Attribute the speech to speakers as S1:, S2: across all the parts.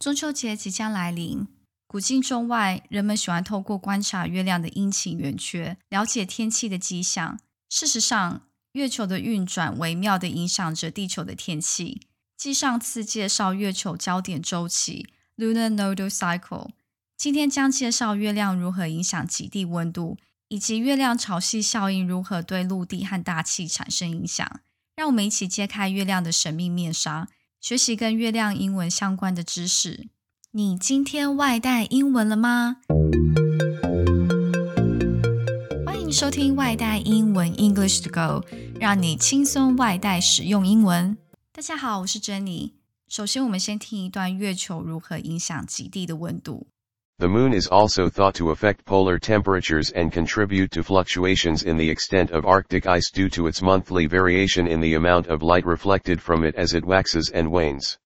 S1: 中秋节即将来临，古今中外，人们喜欢透过观察月亮的阴晴圆缺，了解天气的迹象。事实上，月球的运转微妙地影响着地球的天气。继上次介绍月球焦点周期 （Lunar Nodal Cycle），今天将介绍月亮如何影响极地温度，以及月亮潮汐效应如何对陆地和大气产生影响。让我们一起揭开月亮的神秘面纱。学习跟月亮英文相关的知识。你今天外带英文了吗？欢迎收听外带英文 English to Go，让你轻松外带使用英文。大家好，我是珍妮。首先，我们先听一段月球如何影响极地的温度。
S2: The moon is also thought to affect polar temperatures and contribute to fluctuations in the extent of Arctic ice due to its monthly variation in the amount of light reflected from it as it waxes and wanes.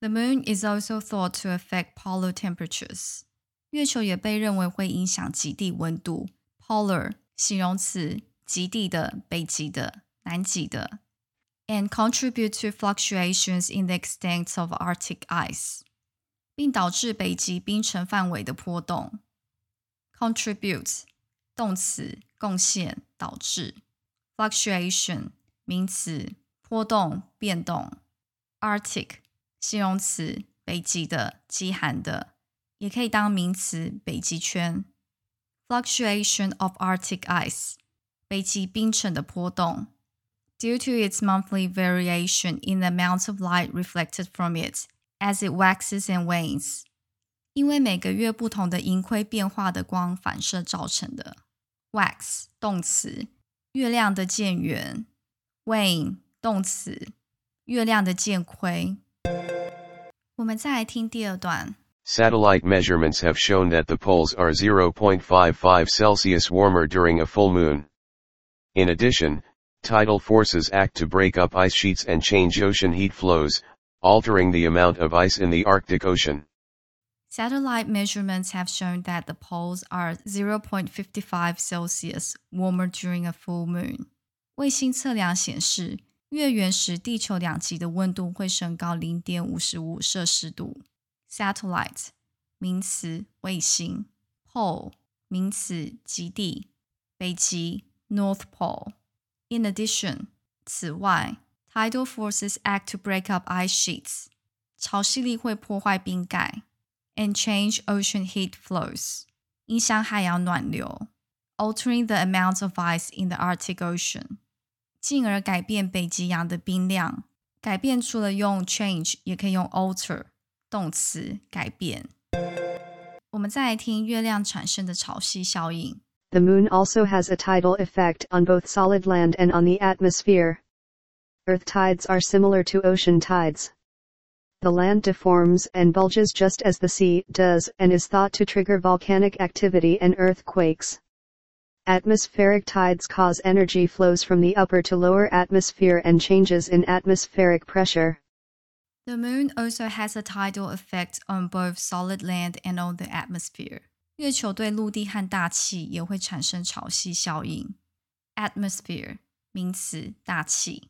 S1: The moon is also thought to affect polar temperatures. 月球也被认为会影响极地温度。Polar 形容词，极地的、北极的、南极的。And contribute to fluctuations in the extent of Arctic ice. 并导致北极冰层范围的波动。contribute 动词，贡献，导致。fluctuation 名词，波动，变动。Arctic 形容词，北极的，极寒的，也可以当名词，北极圈。Fluctuation of Arctic ice 北极冰层的波动。Due to its monthly variation in the amount of light reflected from it as it waxes and wanes，因为每个月不同的盈亏变化的光反射造成的。wax 动词，月亮的渐圆；wane 动词，月亮的渐亏。我们再来听第二段。
S2: Satellite measurements have shown that the poles are 0.55 Celsius warmer during a full moon. In addition, tidal forces act to break up ice sheets and change ocean heat flows, altering the amount of ice in the Arctic Ocean.
S1: Satellite measurements have shown that the poles are 0.55 Celsius warmer during a full moon. 卫星测量显示，月圆时地球两极的温度会升高零点五十五摄氏度。Satellite 名词，卫星；pole 名词，极地，北极 North Pole。In addition，此外。 Tidal forces act to break up ice sheets. 潮汐力会破坏冰盖，and change ocean heat flows，影响海洋暖流，altering the amount of ice in the Arctic Ocean，进而改变北极洋的冰量。改变除了用 change，也可以用 alter 动词改变。我们再来听月亮产生的潮汐效应。
S3: The moon also has a tidal effect on both solid land and on the atmosphere. Earth tides are similar to ocean tides. The land deforms and bulges just as the sea does and is thought to trigger volcanic activity and earthquakes. Atmospheric tides cause energy flows from the upper to lower atmosphere and changes in atmospheric pressure.
S1: The moon also has a tidal effect on both solid land and on the atmosphere. 月球对陆地和大气也会产生潮汐效应。Atmosphere 名词，大气。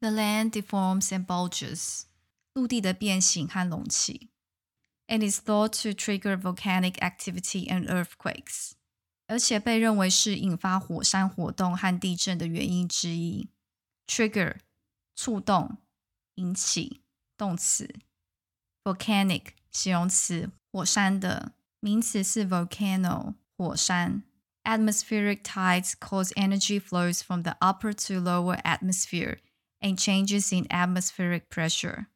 S1: The land deforms and bulges，陆地的变形和隆起，and is thought to trigger volcanic activity and earthquakes，而且被认为是引发火山活动和地震的原因之一。Trigger，触动，引起，动词。Volcanic，形容词，火山的，名词是 volcano，火山。Atmospheric tides cause energy flows from the upper to lower atmosphere and changes in atmospheric pressure。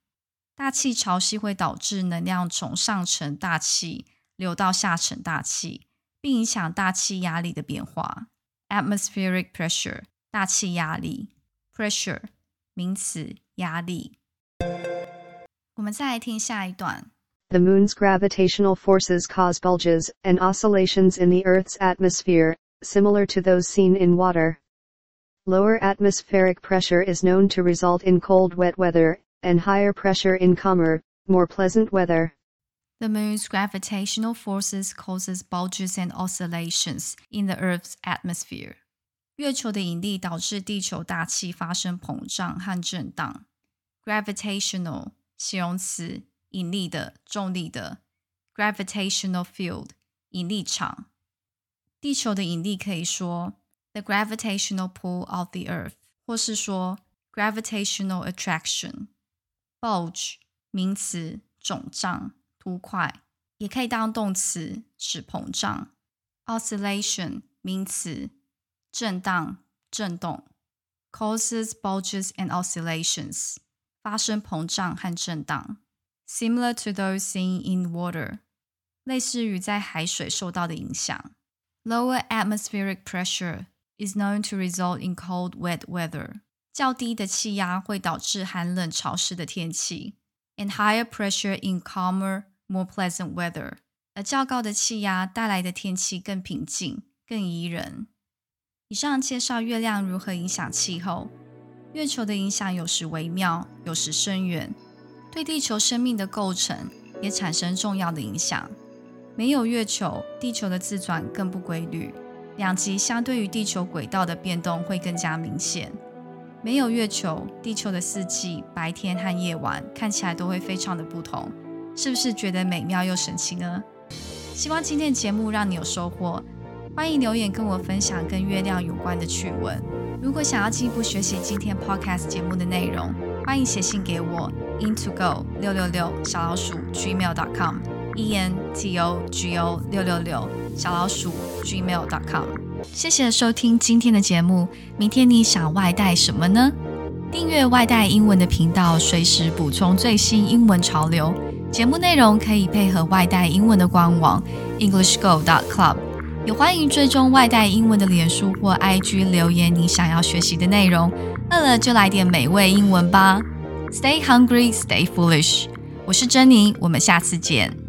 S1: 大气潮汐会导致能量从上层大气流到下层大气，并影响大气压力的变化。Atmospheric pressure，大气压力。Pressure，名词，压力。我们再来听下一段。
S3: The moon's gravitational forces cause bulges and oscillations in the Earth's atmosphere, similar to those seen in water. Lower atmospheric pressure is known to result in cold wet weather, and higher pressure in calmer, more pleasant weather.
S1: The moon's gravitational forces causes bulges and oscillations in the Earth's atmosphere. 月球的引力导致地球大气发生膨胀和震荡。Gravitational 形容词，引力的、重力的。Gravitational field 引力场。地球的引力可以说 the gravitational pull of the Earth，或是说 gravitational attraction。Bulge 名词，肿胀。凸块，也可以当动词，使膨胀。Oscillation 名词，震荡、震动。Causes bulges and oscillations，发生膨胀和震荡。Similar to those seen in water，类似于在海水受到的影响。Lower atmospheric pressure is known to result in cold, wet weather。较低的气压会导致寒冷潮湿的天气。And higher pressure in calmer more pleasant weather，而较高的气压带来的天气更平静、更宜人。以上介绍月亮如何影响气候。月球的影响有时微妙，有时深远，对地球生命的构成也产生重要的影响。没有月球，地球的自转更不规律，两极相对于地球轨道的变动会更加明显。没有月球，地球的四季、白天和夜晚看起来都会非常的不同。是不是觉得美妙又神奇呢？希望今天的节目让你有收获。欢迎留言跟我分享跟月亮有关的趣闻。如果想要进一步学习今天 podcast 节目的内容，欢迎写信给我 into go 六六六小老鼠 gmail dot com e n t o g o 六六六小老鼠 gmail dot com。谢谢收听今天的节目。明天你想外带什么呢？订阅外带英文的频道，随时补充最新英文潮流。节目内容可以配合外带英文的官网 EnglishGo.Club，也欢迎追踪外带英文的脸书或 IG 留言你想要学习的内容。饿了就来点美味英文吧！Stay hungry, stay foolish。我是珍妮，我们下次见。